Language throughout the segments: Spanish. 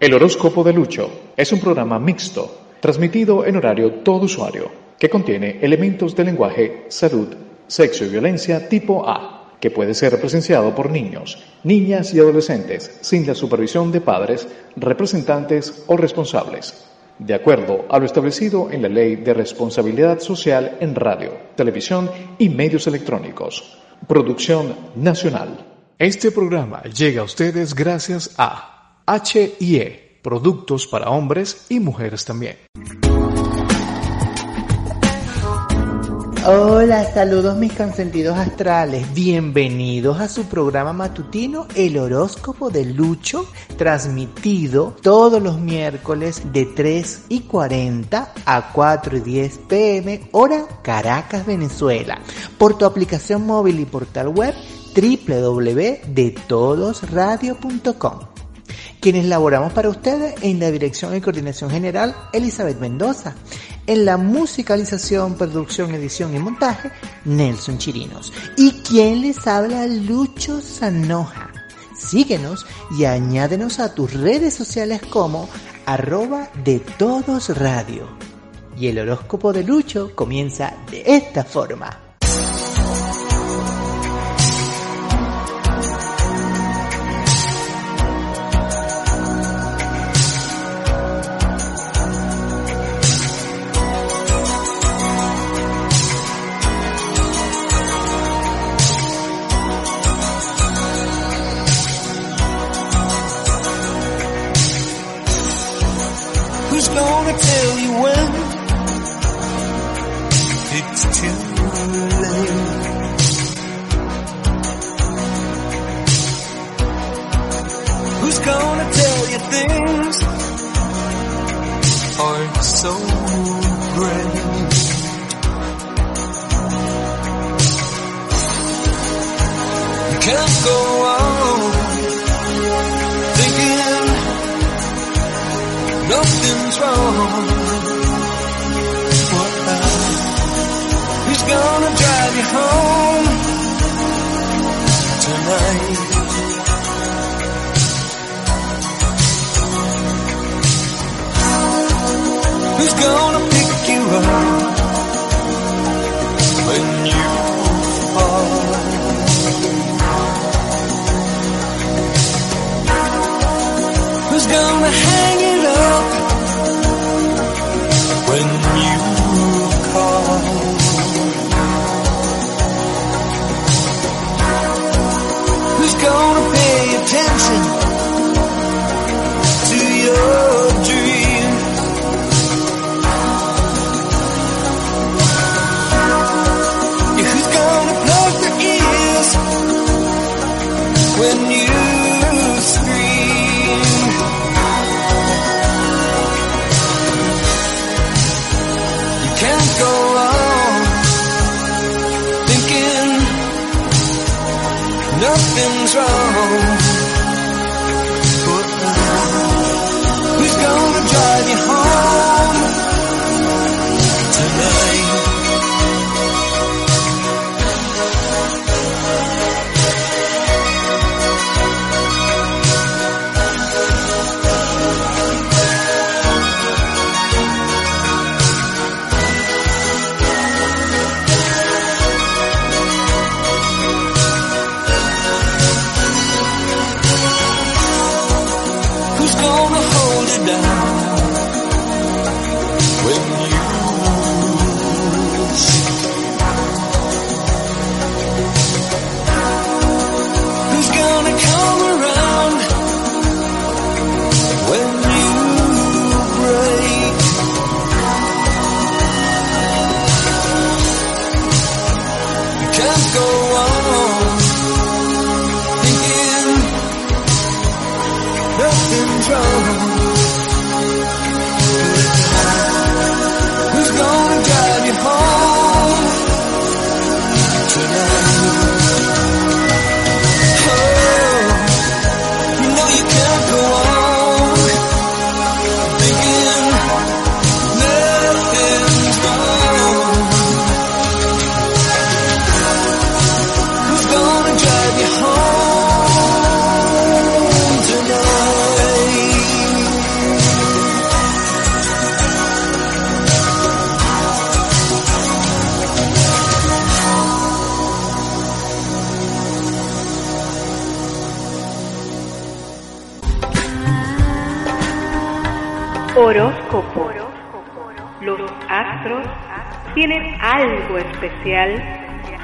El horóscopo de Lucho es un programa mixto, transmitido en horario todo usuario, que contiene elementos de lenguaje, salud, sexo y violencia tipo A, que puede ser presenciado por niños, niñas y adolescentes sin la supervisión de padres, representantes o responsables, de acuerdo a lo establecido en la Ley de Responsabilidad Social en Radio, Televisión y Medios Electrónicos. Producción Nacional. Este programa llega a ustedes gracias a HIE, productos para hombres y mujeres también. Hola, saludos mis consentidos astrales. Bienvenidos a su programa matutino El horóscopo de Lucho, transmitido todos los miércoles de 3 y 40 a 4 y 10 pm, hora Caracas, Venezuela, por tu aplicación móvil y portal web www.detodosradio.com quienes laboramos para ustedes en la dirección y coordinación general Elizabeth Mendoza, en la musicalización, producción, edición y montaje Nelson Chirinos y quien les habla Lucho Sanoja. Síguenos y añádenos a tus redes sociales como arroba de todos radio. Y el horóscopo de Lucho comienza de esta forma.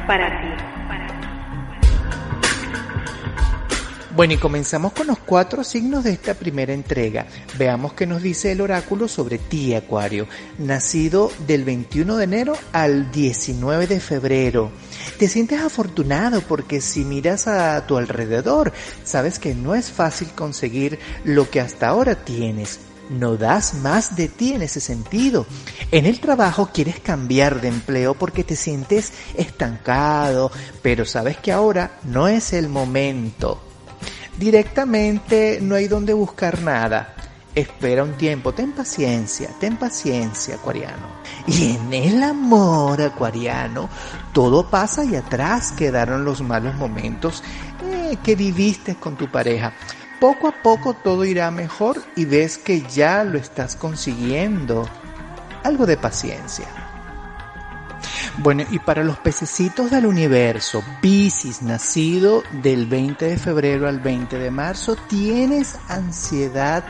Para ti. Bueno, y comenzamos con los cuatro signos de esta primera entrega. Veamos qué nos dice el oráculo sobre ti, Acuario, nacido del 21 de enero al 19 de febrero. Te sientes afortunado porque si miras a tu alrededor, sabes que no es fácil conseguir lo que hasta ahora tienes. No das más de ti en ese sentido. En el trabajo quieres cambiar de empleo porque te sientes estancado, pero sabes que ahora no es el momento. Directamente no hay donde buscar nada. Espera un tiempo, ten paciencia, ten paciencia, acuariano. Y en el amor, acuariano, todo pasa y atrás quedaron los malos momentos eh, que viviste con tu pareja. Poco a poco todo irá mejor y ves que ya lo estás consiguiendo. Algo de paciencia. Bueno, y para los pececitos del universo, Piscis, nacido del 20 de febrero al 20 de marzo, tienes ansiedad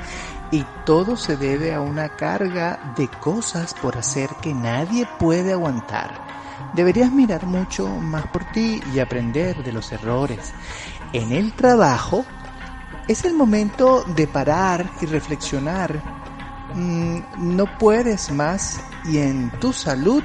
y todo se debe a una carga de cosas por hacer que nadie puede aguantar. Deberías mirar mucho más por ti y aprender de los errores. En el trabajo es el momento de parar y reflexionar. Mm, no puedes más y en tu salud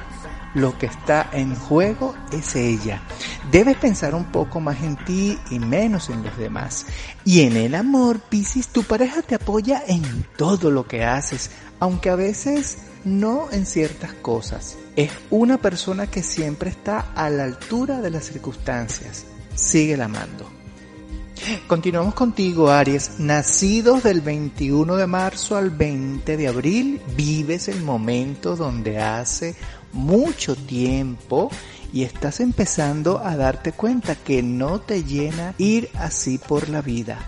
lo que está en juego es ella. Debes pensar un poco más en ti y menos en los demás. Y en el amor, Piscis, tu pareja te apoya en todo lo que haces, aunque a veces no en ciertas cosas. Es una persona que siempre está a la altura de las circunstancias. Sigue amando. Continuamos contigo, Aries. Nacidos del 21 de marzo al 20 de abril, vives el momento donde hace mucho tiempo y estás empezando a darte cuenta que no te llena ir así por la vida.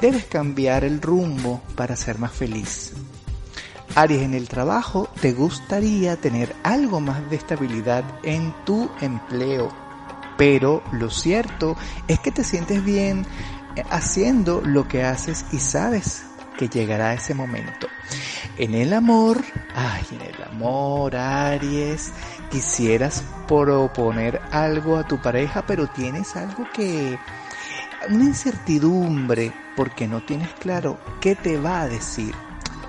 Debes cambiar el rumbo para ser más feliz. Aries, en el trabajo te gustaría tener algo más de estabilidad en tu empleo, pero lo cierto es que te sientes bien haciendo lo que haces y sabes que llegará ese momento. En el amor, ay, en el amor, Aries, quisieras proponer algo a tu pareja, pero tienes algo que, una incertidumbre, porque no tienes claro qué te va a decir.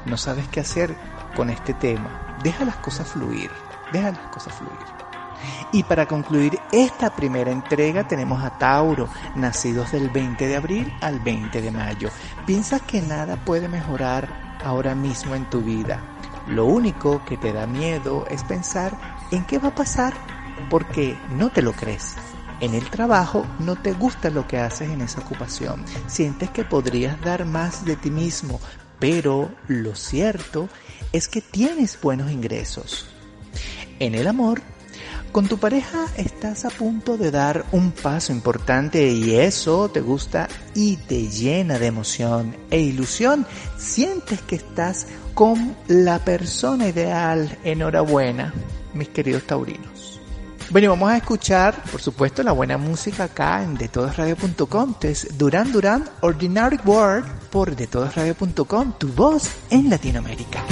No sabes qué hacer con este tema. Deja las cosas fluir, deja las cosas fluir. Y para concluir esta primera entrega tenemos a Tauro, nacidos del 20 de abril al 20 de mayo. Piensas que nada puede mejorar ahora mismo en tu vida. Lo único que te da miedo es pensar en qué va a pasar porque no te lo crees. En el trabajo no te gusta lo que haces en esa ocupación. Sientes que podrías dar más de ti mismo, pero lo cierto es que tienes buenos ingresos. En el amor con tu pareja estás a punto de dar un paso importante y eso te gusta y te llena de emoción e ilusión. Sientes que estás con la persona ideal. Enhorabuena, mis queridos taurinos. Bueno, vamos a escuchar, por supuesto, la buena música acá en detodosradio.com. Es Duran Duran Ordinary World por detodosradio.com, tu voz en Latinoamérica.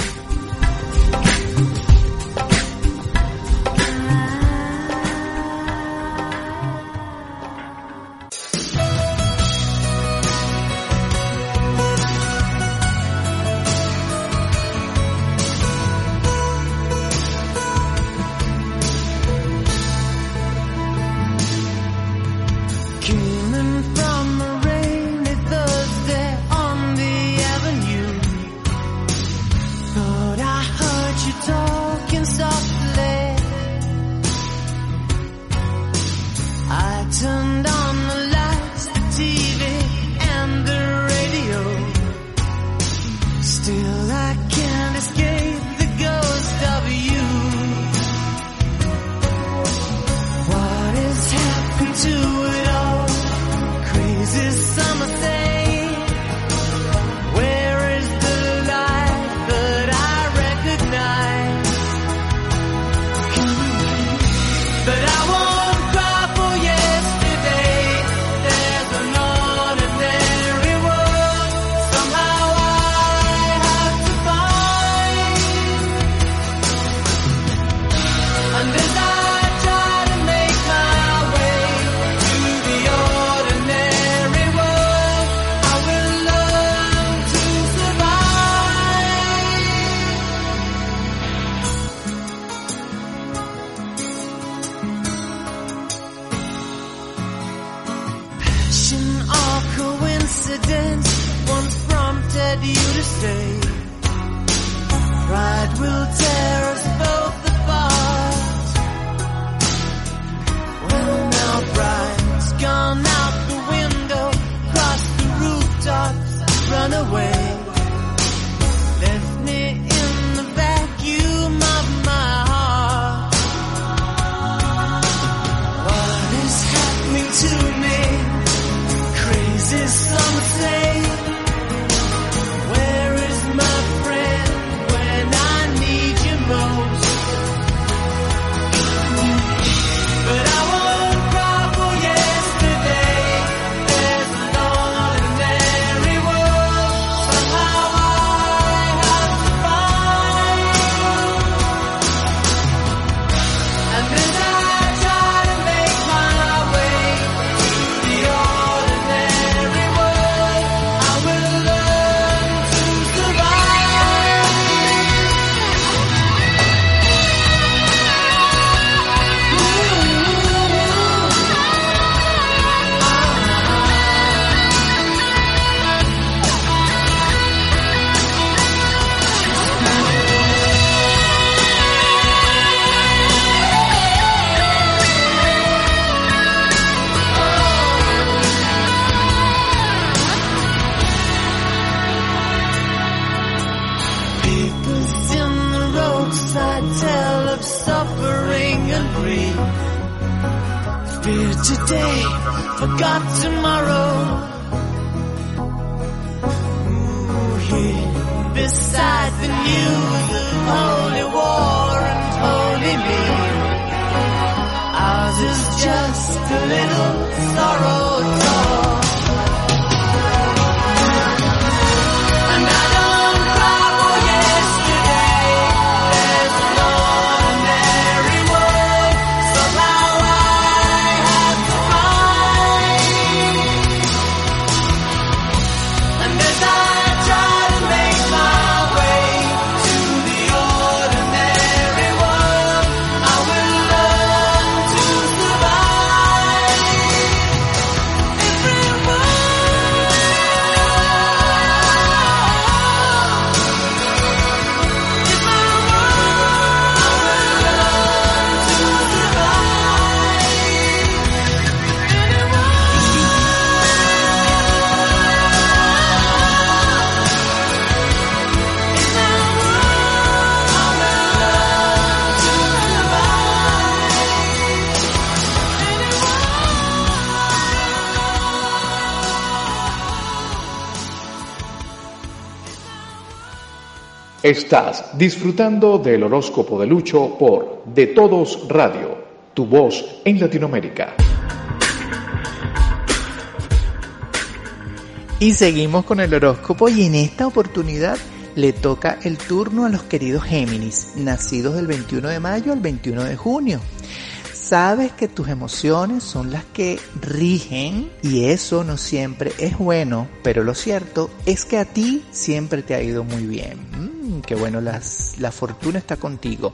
Stay. Pride will tear Estás disfrutando del horóscopo de Lucho por De Todos Radio, tu voz en Latinoamérica. Y seguimos con el horóscopo y en esta oportunidad le toca el turno a los queridos Géminis, nacidos del 21 de mayo al 21 de junio. Sabes que tus emociones son las que rigen y eso no siempre es bueno, pero lo cierto es que a ti siempre te ha ido muy bien. Qué bueno, las, la fortuna está contigo.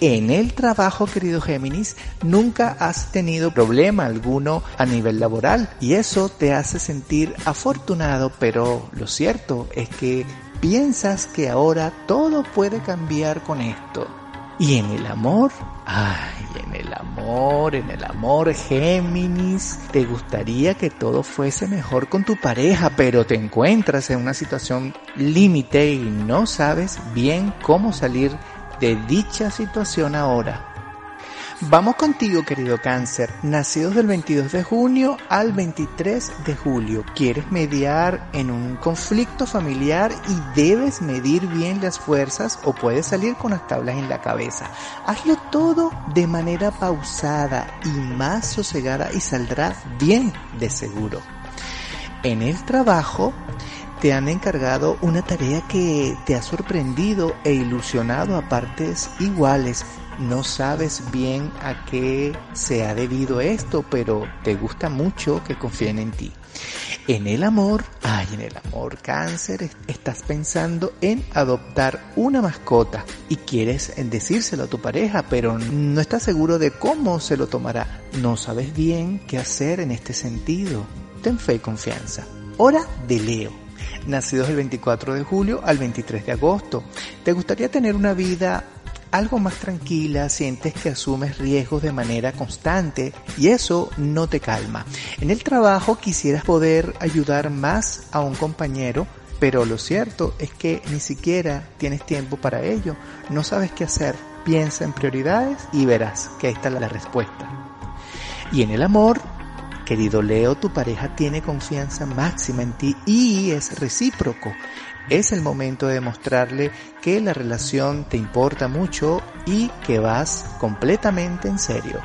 En el trabajo, querido Géminis, nunca has tenido problema alguno a nivel laboral y eso te hace sentir afortunado, pero lo cierto es que piensas que ahora todo puede cambiar con esto. Y en el amor, ay, en el amor, en el amor, Géminis, te gustaría que todo fuese mejor con tu pareja, pero te encuentras en una situación límite y no sabes bien cómo salir de dicha situación ahora. Vamos contigo, querido cáncer, nacidos del 22 de junio al 23 de julio. ¿Quieres mediar en un conflicto familiar y debes medir bien las fuerzas o puedes salir con las tablas en la cabeza? Hazlo todo de manera pausada y más sosegada y saldrá bien de seguro. En el trabajo te han encargado una tarea que te ha sorprendido e ilusionado a partes iguales. No sabes bien a qué se ha debido esto, pero te gusta mucho que confíen en ti. En el amor, ay, en el amor cáncer, estás pensando en adoptar una mascota y quieres decírselo a tu pareja, pero no estás seguro de cómo se lo tomará. No sabes bien qué hacer en este sentido. ten fe y confianza. Hora de Leo. Nacidos el 24 de julio al 23 de agosto. ¿Te gustaría tener una vida algo más tranquila, sientes que asumes riesgos de manera constante y eso no te calma. En el trabajo quisieras poder ayudar más a un compañero, pero lo cierto es que ni siquiera tienes tiempo para ello, no sabes qué hacer. Piensa en prioridades y verás que ahí está la respuesta. Y en el amor, querido Leo, tu pareja tiene confianza máxima en ti y es recíproco. Es el momento de demostrarle que la relación te importa mucho y que vas completamente en serio.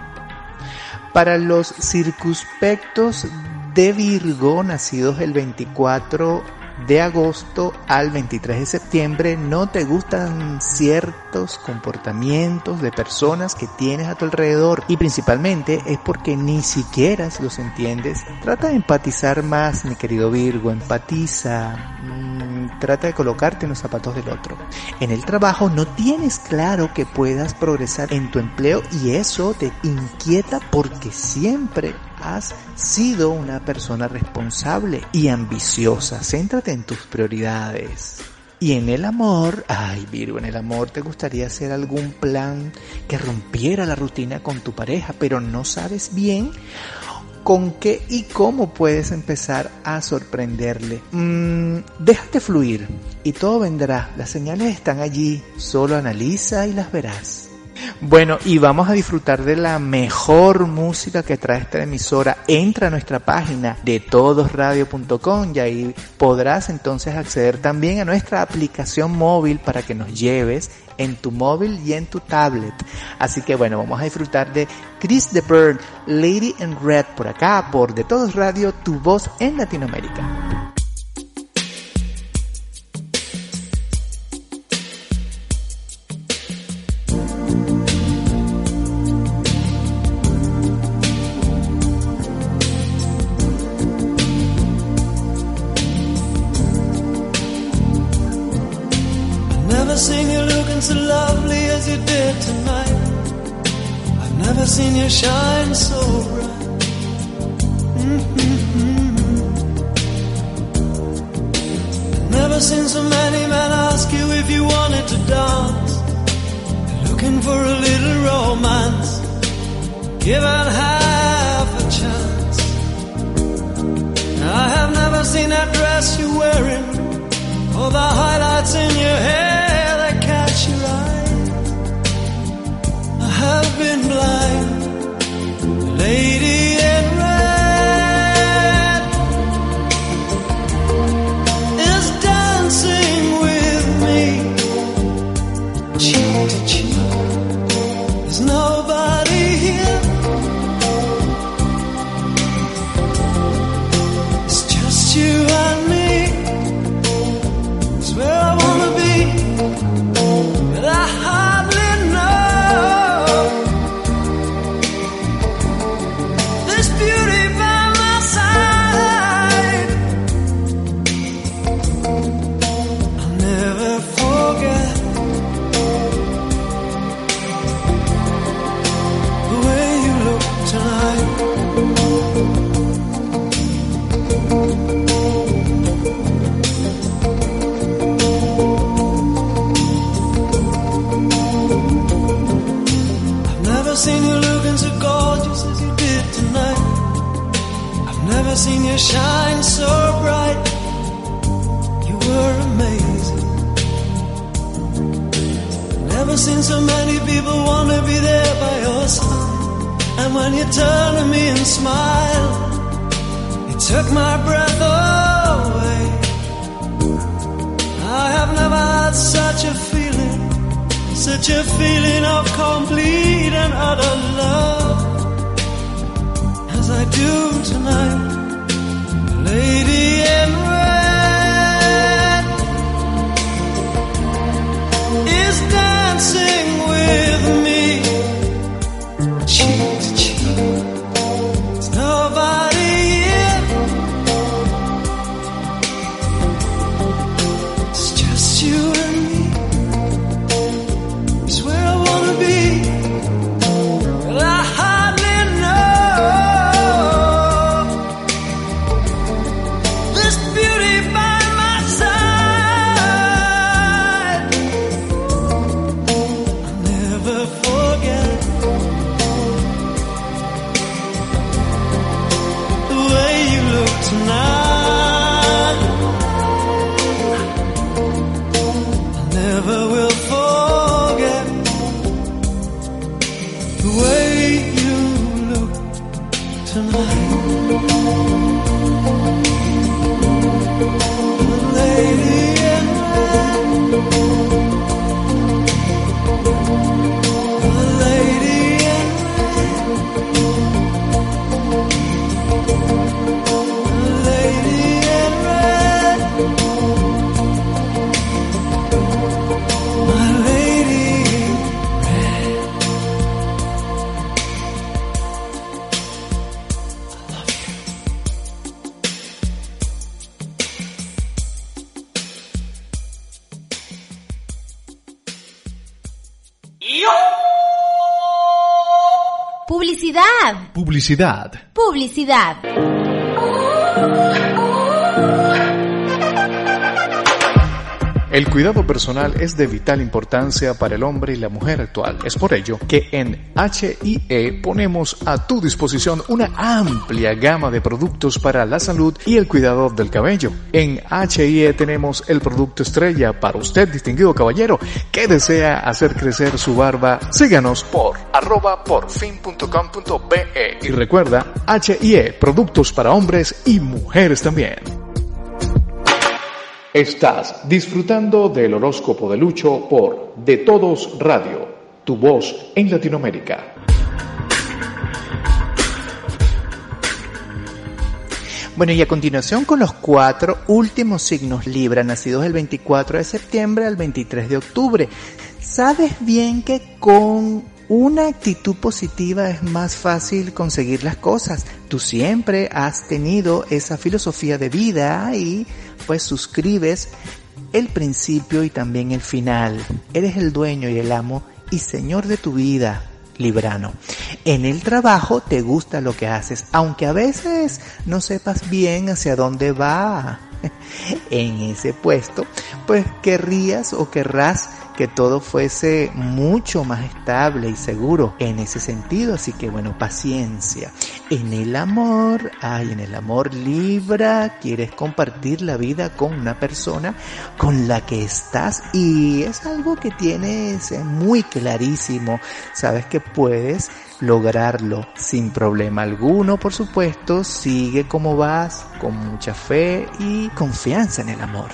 Para los circunspectos de Virgo, nacidos el 24 de agosto al 23 de septiembre no te gustan ciertos comportamientos de personas que tienes a tu alrededor y principalmente es porque ni siquiera los entiendes. Trata de empatizar más, mi querido Virgo, empatiza, mmm, trata de colocarte en los zapatos del otro. En el trabajo no tienes claro que puedas progresar en tu empleo y eso te inquieta porque siempre has sido una persona responsable y ambiciosa. Céntrate en tus prioridades. Y en el amor, ay Virgo, en el amor te gustaría hacer algún plan que rompiera la rutina con tu pareja, pero no sabes bien con qué y cómo puedes empezar a sorprenderle. Mm, déjate fluir y todo vendrá. Las señales están allí, solo analiza y las verás. Bueno, y vamos a disfrutar de la mejor música que trae esta emisora. Entra a nuestra página de todosradio.com y ahí podrás entonces acceder también a nuestra aplicación móvil para que nos lleves en tu móvil y en tu tablet. Así que bueno, vamos a disfrutar de Chris the Bird, Lady in Red por acá, por De Todos Radio, tu voz en Latinoamérica. Looking so lovely as you did tonight. I've never seen you shine so bright. Mm-hmm. Never seen so many men ask you if you wanted to dance. Looking for a little romance. Given half a chance. I have never seen that dress you're wearing. Or the highlights in your hair I have been blind, lady you shine so bright. You were amazing. Never seen so many people want to be there by your side. And when you turn to me and smile, it took my breath away. I have never had such a feeling, such a feeling of complete and utter love as I do tonight. Publicidad. Publicidad. El cuidado personal es de vital importancia para el hombre y la mujer actual. Es por ello que en HIE ponemos a tu disposición una amplia gama de productos para la salud y el cuidado del cabello. En HIE tenemos el producto estrella para usted, distinguido caballero, que desea hacer crecer su barba. Síganos por arroba porfin.com.be y recuerda HIE, productos para hombres y mujeres también. Estás disfrutando del horóscopo de Lucho por De Todos Radio, tu voz en Latinoamérica. Bueno, y a continuación con los cuatro últimos signos Libra, nacidos del 24 de septiembre al 23 de octubre. Sabes bien que con una actitud positiva es más fácil conseguir las cosas. Tú siempre has tenido esa filosofía de vida y pues suscribes el principio y también el final. Eres el dueño y el amo y señor de tu vida, librano. En el trabajo te gusta lo que haces, aunque a veces no sepas bien hacia dónde va en ese puesto, pues querrías o querrás que todo fuese mucho más estable y seguro en ese sentido. Así que bueno, paciencia. En el amor, ay, en el amor libra, quieres compartir la vida con una persona con la que estás y es algo que tienes muy clarísimo. Sabes que puedes lograrlo sin problema alguno, por supuesto. Sigue como vas, con mucha fe y confianza en el amor.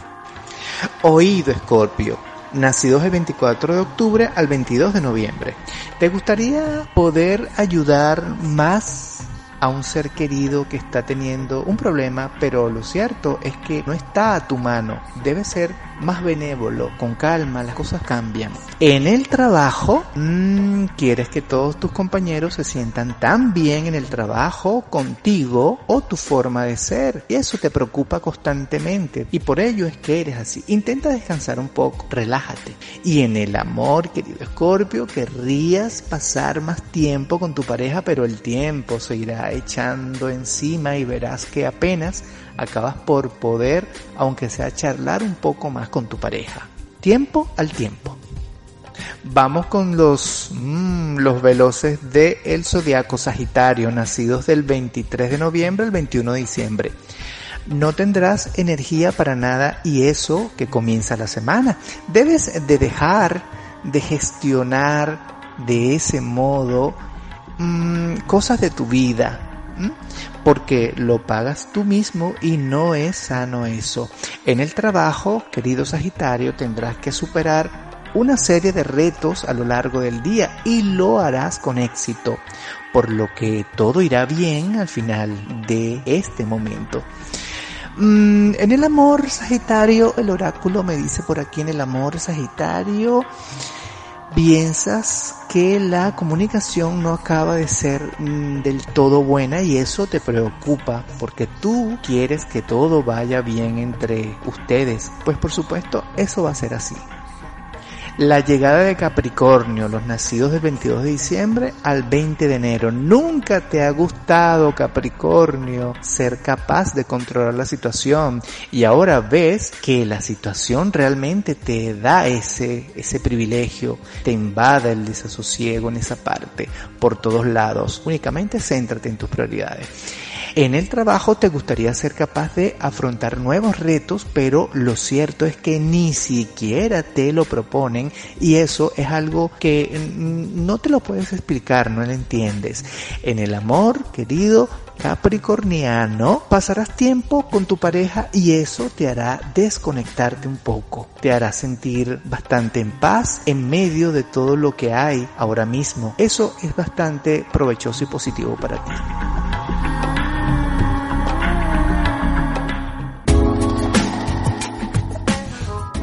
Oído, Escorpio nacidos el 24 de octubre al 22 de noviembre. ¿Te gustaría poder ayudar más a un ser querido que está teniendo un problema, pero lo cierto es que no está a tu mano. Debe ser más benévolo, con calma, las cosas cambian. En el trabajo, mmm, quieres que todos tus compañeros se sientan tan bien en el trabajo contigo o tu forma de ser. Y eso te preocupa constantemente. Y por ello es que eres así. Intenta descansar un poco, relájate. Y en el amor, querido Escorpio, querrías pasar más tiempo con tu pareja, pero el tiempo se irá echando encima y verás que apenas acabas por poder, aunque sea charlar un poco más con tu pareja. Tiempo al tiempo. Vamos con los, mmm, los veloces de el zodiaco Sagitario, nacidos del 23 de noviembre al 21 de diciembre. No tendrás energía para nada y eso que comienza la semana. Debes de dejar de gestionar de ese modo mmm, cosas de tu vida, porque lo pagas tú mismo y no es sano eso. En el trabajo, querido Sagitario, tendrás que superar una serie de retos a lo largo del día y lo harás con éxito, por lo que todo irá bien al final de este momento. Mm, en el amor Sagitario, el oráculo me dice por aquí en el amor Sagitario, piensas que la comunicación no acaba de ser mm, del todo buena y eso te preocupa porque tú quieres que todo vaya bien entre ustedes. Pues por supuesto eso va a ser así. La llegada de Capricornio, los nacidos del 22 de diciembre al 20 de enero. Nunca te ha gustado Capricornio ser capaz de controlar la situación y ahora ves que la situación realmente te da ese, ese privilegio, te invade el desasosiego en esa parte por todos lados. Únicamente céntrate en tus prioridades. En el trabajo te gustaría ser capaz de afrontar nuevos retos, pero lo cierto es que ni siquiera te lo proponen y eso es algo que mm, no te lo puedes explicar, no lo entiendes. En el amor, querido, Capricorniano, pasarás tiempo con tu pareja y eso te hará desconectarte un poco. Te hará sentir bastante en paz en medio de todo lo que hay ahora mismo. Eso es bastante provechoso y positivo para ti.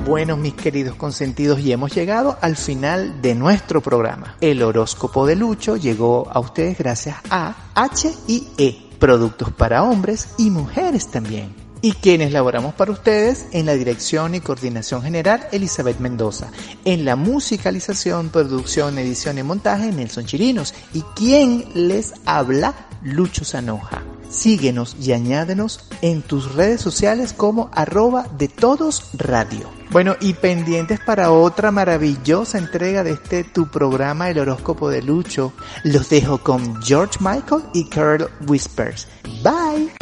Bueno, mis queridos consentidos, y hemos llegado al final de nuestro programa. El horóscopo de Lucho llegó a ustedes gracias a HIE, productos para hombres y mujeres también. y quienes laboramos para ustedes en la dirección y coordinación general Elizabeth Mendoza, en la musicalización, producción, edición y montaje Nelson Chirinos y quien les habla Lucho Sanoja. Síguenos y añádenos en tus redes sociales como arroba de todos radio. Bueno, y pendientes para otra maravillosa entrega de este tu programa El horóscopo de Lucho, los dejo con George Michael y Carl Whispers. Bye.